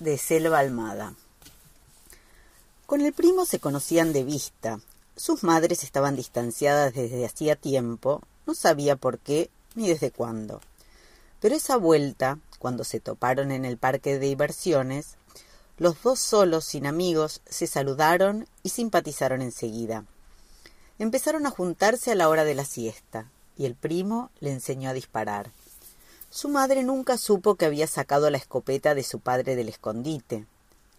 de Selva Almada. Con el primo se conocían de vista. Sus madres estaban distanciadas desde hacía tiempo, no sabía por qué ni desde cuándo. Pero esa vuelta, cuando se toparon en el parque de diversiones, los dos solos, sin amigos, se saludaron y simpatizaron enseguida. Empezaron a juntarse a la hora de la siesta, y el primo le enseñó a disparar. Su madre nunca supo que había sacado la escopeta de su padre del escondite,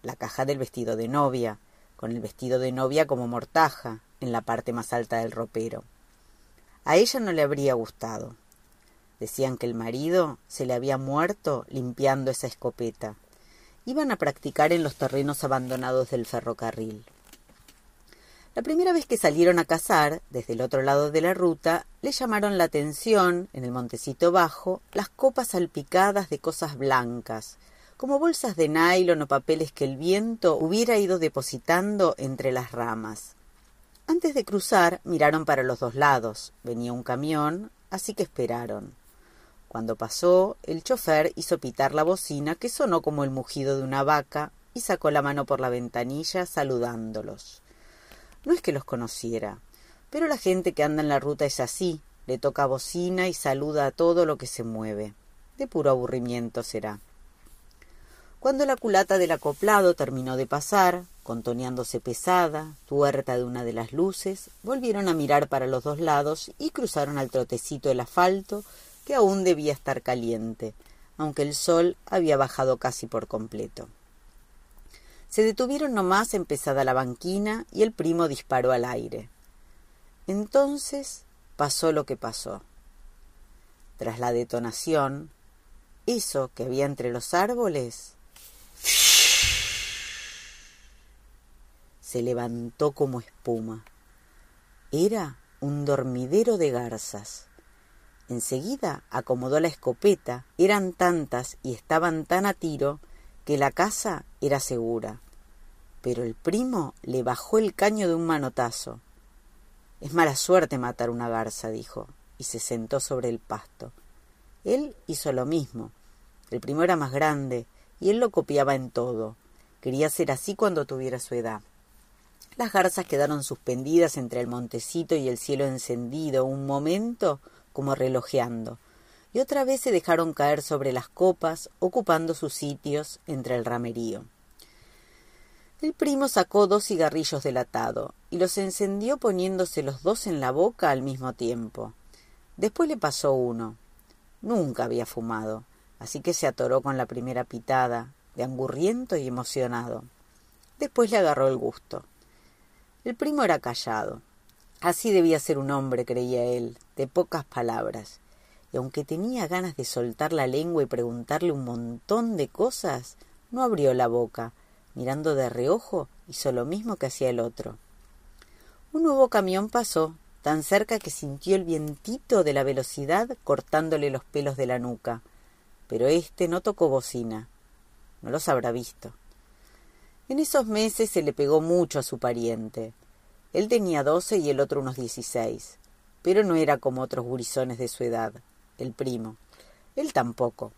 la caja del vestido de novia, con el vestido de novia como mortaja, en la parte más alta del ropero. A ella no le habría gustado. Decían que el marido se le había muerto limpiando esa escopeta. Iban a practicar en los terrenos abandonados del ferrocarril. La primera vez que salieron a cazar, desde el otro lado de la ruta, le llamaron la atención, en el montecito bajo, las copas salpicadas de cosas blancas, como bolsas de nylon o papeles que el viento hubiera ido depositando entre las ramas. Antes de cruzar, miraron para los dos lados. Venía un camión, así que esperaron. Cuando pasó, el chofer hizo pitar la bocina, que sonó como el mugido de una vaca, y sacó la mano por la ventanilla saludándolos. No es que los conociera, pero la gente que anda en la ruta es así, le toca bocina y saluda a todo lo que se mueve. De puro aburrimiento será. Cuando la culata del acoplado terminó de pasar, contoneándose pesada, tuerta de una de las luces, volvieron a mirar para los dos lados y cruzaron al trotecito el asfalto, que aún debía estar caliente, aunque el sol había bajado casi por completo. Se detuvieron nomás empezada la banquina y el primo disparó al aire. Entonces pasó lo que pasó. Tras la detonación, eso que había entre los árboles se levantó como espuma. Era un dormidero de garzas. Enseguida acomodó la escopeta, eran tantas y estaban tan a tiro que la casa era segura pero el primo le bajó el caño de un manotazo. Es mala suerte matar una garza, dijo, y se sentó sobre el pasto. Él hizo lo mismo. El primo era más grande, y él lo copiaba en todo. Quería ser así cuando tuviera su edad. Las garzas quedaron suspendidas entre el montecito y el cielo encendido un momento como relojeando, y otra vez se dejaron caer sobre las copas, ocupando sus sitios entre el ramerío. El primo sacó dos cigarrillos del atado y los encendió poniéndose los dos en la boca al mismo tiempo. Después le pasó uno. Nunca había fumado, así que se atoró con la primera pitada, de angurriento y emocionado. Después le agarró el gusto. El primo era callado. Así debía ser un hombre, creía él, de pocas palabras. Y aunque tenía ganas de soltar la lengua y preguntarle un montón de cosas, no abrió la boca, mirando de reojo, hizo lo mismo que hacía el otro. Un nuevo camión pasó, tan cerca que sintió el vientito de la velocidad cortándole los pelos de la nuca, pero éste no tocó bocina. No los habrá visto. En esos meses se le pegó mucho a su pariente. Él tenía doce y el otro unos dieciséis, pero no era como otros gurizones de su edad, el primo. Él tampoco.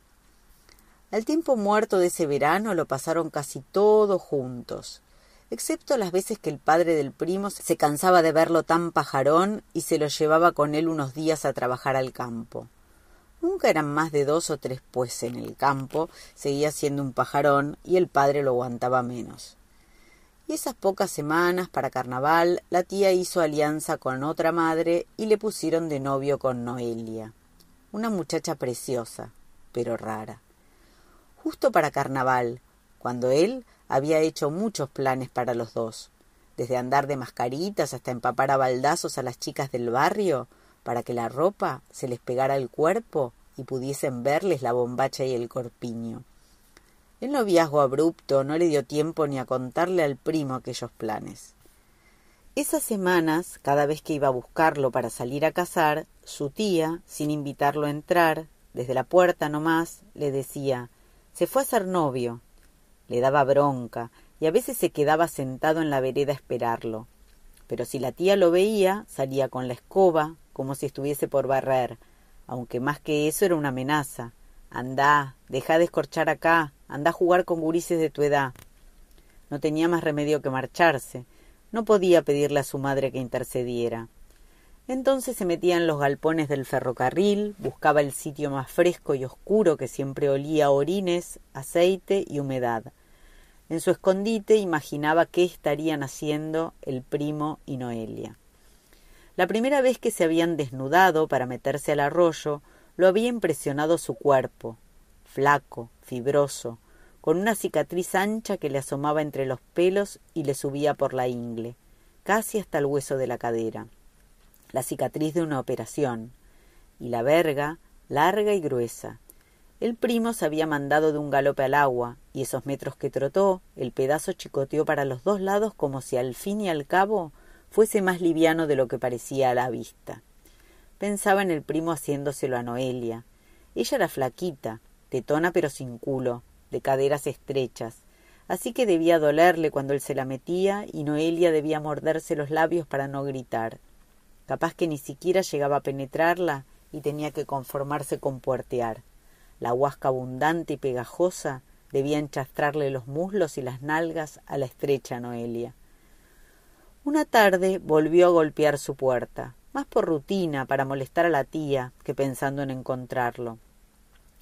Al tiempo muerto de ese verano lo pasaron casi todos juntos, excepto las veces que el padre del primo se cansaba de verlo tan pajarón y se lo llevaba con él unos días a trabajar al campo. Nunca eran más de dos o tres, pues en el campo seguía siendo un pajarón y el padre lo aguantaba menos. Y esas pocas semanas para carnaval la tía hizo alianza con otra madre y le pusieron de novio con Noelia, una muchacha preciosa, pero rara justo para carnaval, cuando él había hecho muchos planes para los dos, desde andar de mascaritas hasta empapar a baldazos a las chicas del barrio, para que la ropa se les pegara al cuerpo y pudiesen verles la bombacha y el corpiño. El noviazgo abrupto no le dio tiempo ni a contarle al primo aquellos planes. Esas semanas, cada vez que iba a buscarlo para salir a cazar, su tía, sin invitarlo a entrar, desde la puerta nomás, le decía se fue a ser novio. Le daba bronca y a veces se quedaba sentado en la vereda a esperarlo. Pero si la tía lo veía, salía con la escoba, como si estuviese por barrer, aunque más que eso era una amenaza. Andá, deja de escorchar acá, anda a jugar con gurises de tu edad. No tenía más remedio que marcharse. No podía pedirle a su madre que intercediera. Entonces se metía en los galpones del ferrocarril, buscaba el sitio más fresco y oscuro que siempre olía a orines, aceite y humedad. En su escondite imaginaba qué estarían haciendo el primo y Noelia. La primera vez que se habían desnudado para meterse al arroyo, lo había impresionado su cuerpo, flaco, fibroso, con una cicatriz ancha que le asomaba entre los pelos y le subía por la ingle, casi hasta el hueso de la cadera la cicatriz de una operación, y la verga larga y gruesa. El primo se había mandado de un galope al agua, y esos metros que trotó, el pedazo chicoteó para los dos lados como si al fin y al cabo fuese más liviano de lo que parecía a la vista. Pensaba en el primo haciéndoselo a Noelia. Ella era flaquita, tetona pero sin culo, de caderas estrechas, así que debía dolerle cuando él se la metía y Noelia debía morderse los labios para no gritar capaz que ni siquiera llegaba a penetrarla y tenía que conformarse con puertear. La huasca abundante y pegajosa debía enchastrarle los muslos y las nalgas a la estrecha Noelia. Una tarde volvió a golpear su puerta, más por rutina, para molestar a la tía que pensando en encontrarlo.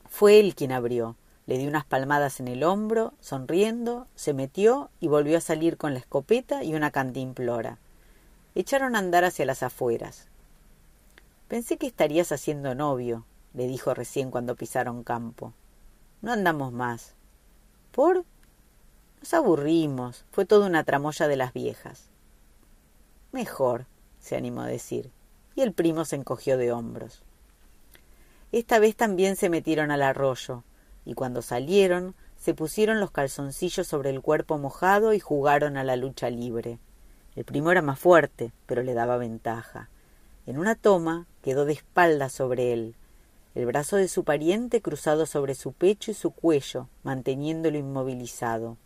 Fue él quien abrió, le dio unas palmadas en el hombro, sonriendo, se metió y volvió a salir con la escopeta y una cantimplora echaron a andar hacia las afueras. Pensé que estarías haciendo novio, le dijo recién cuando pisaron campo. No andamos más. ¿Por? Nos aburrimos. Fue toda una tramoya de las viejas. Mejor, se animó a decir, y el primo se encogió de hombros. Esta vez también se metieron al arroyo, y cuando salieron se pusieron los calzoncillos sobre el cuerpo mojado y jugaron a la lucha libre. El primo era más fuerte, pero le daba ventaja. En una toma quedó de espaldas sobre él, el brazo de su pariente cruzado sobre su pecho y su cuello, manteniéndolo inmovilizado.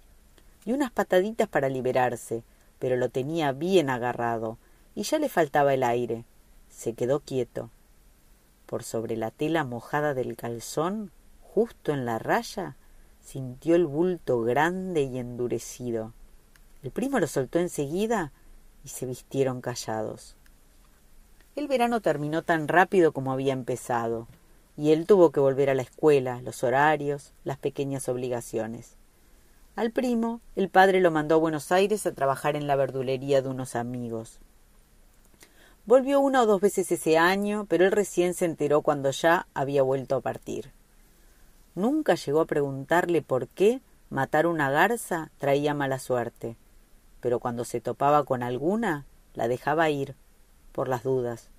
Y unas pataditas para liberarse, pero lo tenía bien agarrado, y ya le faltaba el aire. Se quedó quieto. Por sobre la tela mojada del calzón, justo en la raya, sintió el bulto grande y endurecido. El primo lo soltó enseguida y se vistieron callados. El verano terminó tan rápido como había empezado, y él tuvo que volver a la escuela, los horarios, las pequeñas obligaciones. Al primo, el padre lo mandó a Buenos Aires a trabajar en la verdulería de unos amigos. Volvió una o dos veces ese año, pero él recién se enteró cuando ya había vuelto a partir. Nunca llegó a preguntarle por qué matar una garza traía mala suerte pero cuando se topaba con alguna, la dejaba ir, por las dudas.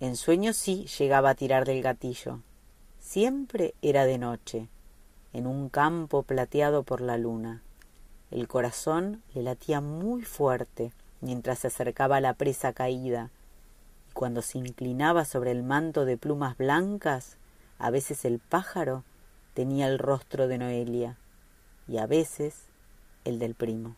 En sueños sí llegaba a tirar del gatillo. Siempre era de noche, en un campo plateado por la luna. El corazón le latía muy fuerte mientras se acercaba a la presa caída, y cuando se inclinaba sobre el manto de plumas blancas, a veces el pájaro tenía el rostro de Noelia, y a veces el del primo.